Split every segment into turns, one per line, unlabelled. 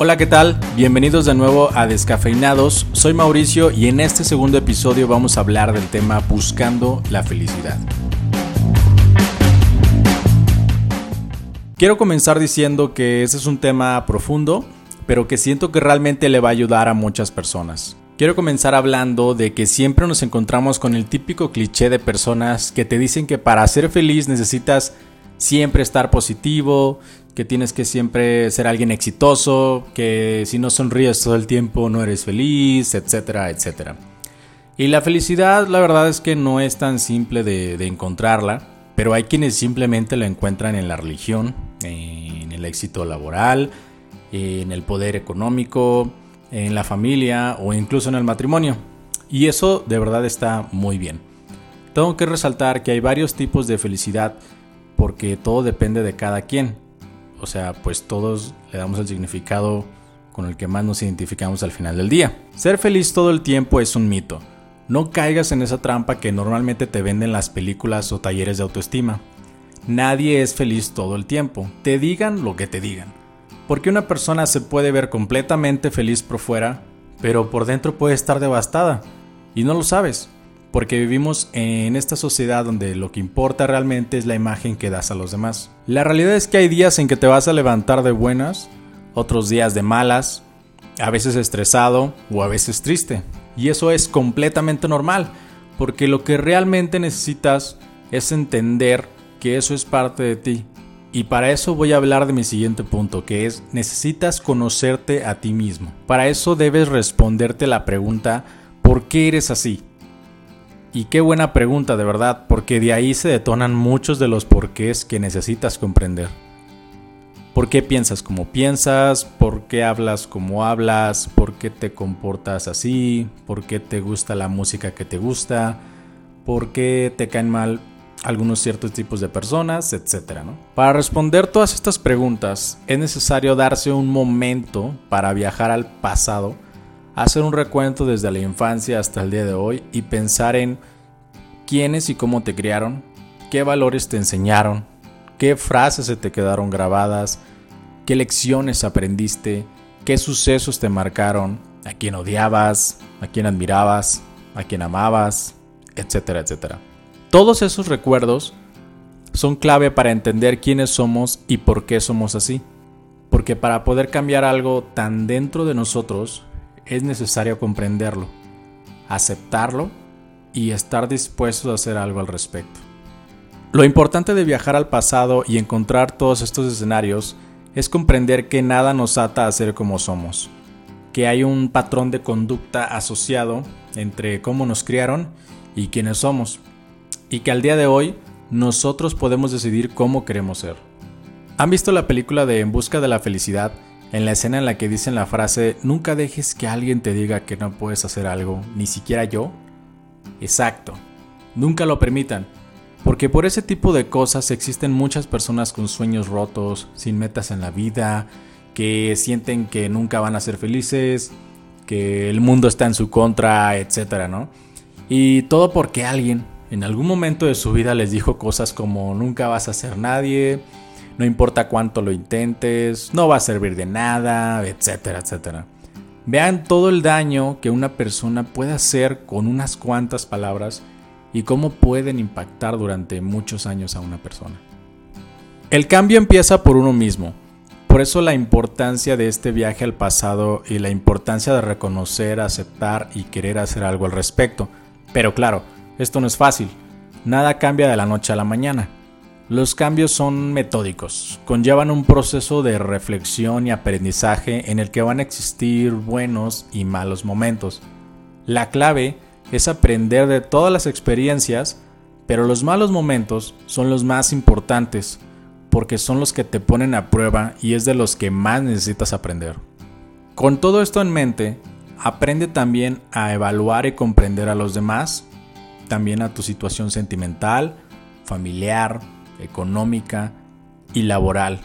Hola, ¿qué tal? Bienvenidos de nuevo a Descafeinados. Soy Mauricio y en este segundo episodio vamos a hablar del tema Buscando la felicidad. Quiero comenzar diciendo que ese es un tema profundo, pero que siento que realmente le va a ayudar a muchas personas. Quiero comenzar hablando de que siempre nos encontramos con el típico cliché de personas que te dicen que para ser feliz necesitas siempre estar positivo, que tienes que siempre ser alguien exitoso, que si no sonríes todo el tiempo no eres feliz, etcétera, etcétera. Y la felicidad la verdad es que no es tan simple de, encontrarla, pero hay quienes simplemente la encuentran en la religión, en el éxito laboral, en el poder económico, en la familia o incluso en el matrimonio. Y eso de verdad está muy bien. Tengo que resaltar que hay varios tipos de felicidad porque todo depende de cada quien o sea, pues todos le damos el significado con el que más nos identificamos al final del día. Ser feliz todo el tiempo es un mito. No caigas en esa trampa que normalmente te venden las películas o talleres de autoestima. Nadie es feliz todo el tiempo, te digan lo que te digan. Porque una persona se puede ver completamente feliz por fuera, pero por dentro puede estar devastada. Y no lo sabes porque vivimos en esta sociedad donde lo que importa realmente es la imagen que das a los demás. La realidad es que hay días en que te vas a levantar de buenas, otros días de malas, a veces estresado o a veces triste. Y eso es completamente normal, porque lo que realmente necesitas es entender que eso es parte de ti. Y para eso voy a hablar de mi siguiente punto, que es necesitas conocerte a ti mismo. Para eso debes responderte la pregunta, ¿por qué eres así? Y qué buena pregunta, de verdad, porque de ahí se detonan muchos de los porqués que necesitas comprender. ¿Por qué piensas como piensas? ¿Por qué hablas como hablas? ¿Por qué te comportas así? ¿Por qué te gusta la música que te gusta? ¿Por qué te caen mal algunos ciertos tipos de personas? Etcétera, Para responder todas estas preguntas es necesario darse un momento para viajar al pasado hacer un recuento desde la infancia hasta el día de hoy y pensar en quiénes y cómo te criaron, qué valores te enseñaron, qué frases se te quedaron grabadas, qué lecciones aprendiste, qué sucesos te marcaron, a quién odiabas, a quién admirabas, a quién amabas, etcétera, etcétera. Todos esos recuerdos son clave para entender quiénes somos y por qué somos así. Porque para poder cambiar algo tan dentro de nosotros, es necesario comprenderlo, aceptarlo y estar dispuestos a hacer algo al respecto. Lo importante de viajar al pasado y encontrar todos estos escenarios es comprender que nada nos ata a ser como somos, que hay un patrón de conducta asociado entre cómo nos criaron y quiénes somos, y que al día de hoy nosotros podemos decidir cómo queremos ser. ¿Han visto la película de En Busca de la Felicidad? En la escena en la que dicen la frase, nunca dejes que alguien te diga que no puedes hacer algo, ni siquiera yo. Exacto, nunca lo permitan, porque por ese tipo de cosas existen muchas personas con sueños rotos, sin metas en la vida, que sienten que nunca van a ser felices, que el mundo está en su contra, etc. ¿no? Y todo porque alguien en algún momento de su vida les dijo cosas como nunca vas a ser nadie, no importa cuánto lo intentes, no va a servir de nada, etcétera, etcétera. Vean todo el daño que una persona puede hacer con unas cuantas palabras y cómo pueden impactar durante muchos años a una persona. El cambio empieza por uno mismo. Por eso la importancia de este viaje al pasado y la importancia de reconocer, aceptar y querer hacer algo al respecto. Pero claro, esto no es fácil. Nada cambia de la noche a la mañana. Los cambios son metódicos, conllevan un proceso de reflexión y aprendizaje en el que van a existir buenos y malos momentos. La clave es aprender de todas las experiencias, pero los malos momentos son los más importantes, porque son los que te ponen a prueba y es de los que más necesitas aprender. Con todo esto en mente, aprende también a evaluar y comprender a los demás, también a tu situación sentimental, familiar, económica y laboral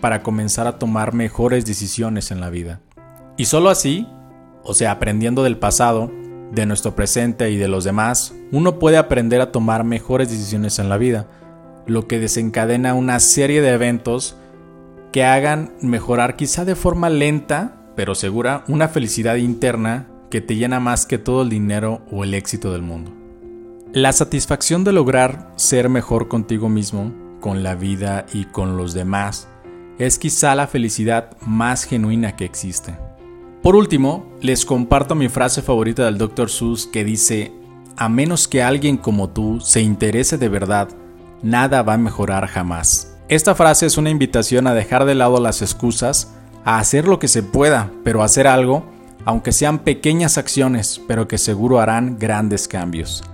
para comenzar a tomar mejores decisiones en la vida. Y solo así, o sea, aprendiendo del pasado, de nuestro presente y de los demás, uno puede aprender a tomar mejores decisiones en la vida, lo que desencadena una serie de eventos que hagan mejorar quizá de forma lenta, pero segura, una felicidad interna que te llena más que todo el dinero o el éxito del mundo. La satisfacción de lograr ser mejor contigo mismo, con la vida y con los demás es quizá la felicidad más genuina que existe. Por último, les comparto mi frase favorita del Dr. Seuss que dice, a menos que alguien como tú se interese de verdad, nada va a mejorar jamás. Esta frase es una invitación a dejar de lado las excusas, a hacer lo que se pueda, pero hacer algo, aunque sean pequeñas acciones, pero que seguro harán grandes cambios.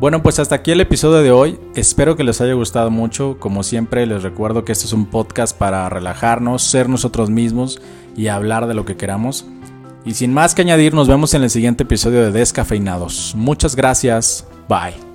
Bueno, pues hasta aquí el episodio de hoy. Espero que les haya gustado mucho. Como siempre, les recuerdo que este es un podcast para relajarnos, ser nosotros mismos y hablar de lo que queramos. Y sin más que añadir, nos vemos en el siguiente episodio de Descafeinados. Muchas gracias. Bye.